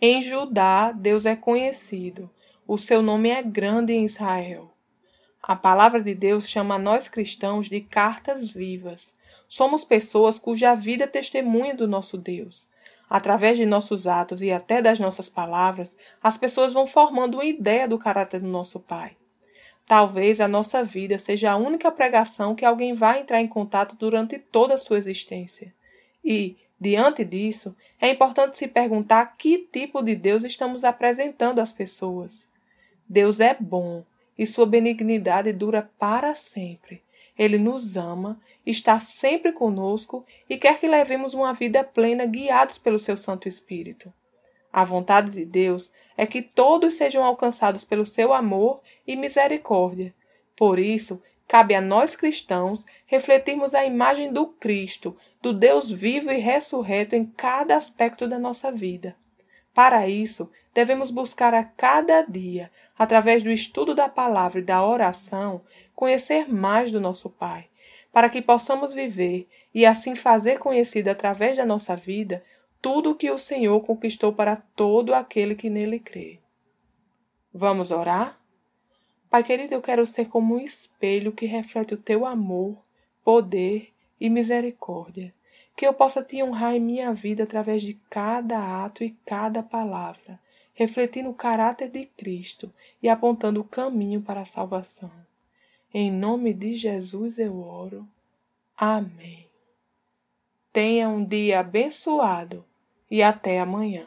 em Judá, Deus é conhecido. O seu nome é grande em Israel. A palavra de Deus chama nós cristãos de cartas vivas. Somos pessoas cuja vida testemunha do nosso Deus. Através de nossos atos e até das nossas palavras, as pessoas vão formando uma ideia do caráter do nosso Pai. Talvez a nossa vida seja a única pregação que alguém vai entrar em contato durante toda a sua existência. E, Diante disso, é importante se perguntar que tipo de Deus estamos apresentando às pessoas. Deus é bom e sua benignidade dura para sempre. Ele nos ama, está sempre conosco e quer que levemos uma vida plena guiados pelo seu Santo Espírito. A vontade de Deus é que todos sejam alcançados pelo seu amor e misericórdia. Por isso, cabe a nós cristãos refletirmos a imagem do Cristo do Deus vivo e ressurreto em cada aspecto da nossa vida. Para isso, devemos buscar a cada dia, através do estudo da palavra e da oração, conhecer mais do nosso Pai, para que possamos viver e assim fazer conhecido através da nossa vida tudo o que o Senhor conquistou para todo aquele que nele crê. Vamos orar? Pai querido, eu quero ser como um espelho que reflete o teu amor, poder e misericórdia, que eu possa te honrar em minha vida através de cada ato e cada palavra, refletindo o caráter de Cristo e apontando o caminho para a salvação. Em nome de Jesus eu oro. Amém. Tenha um dia abençoado e até amanhã.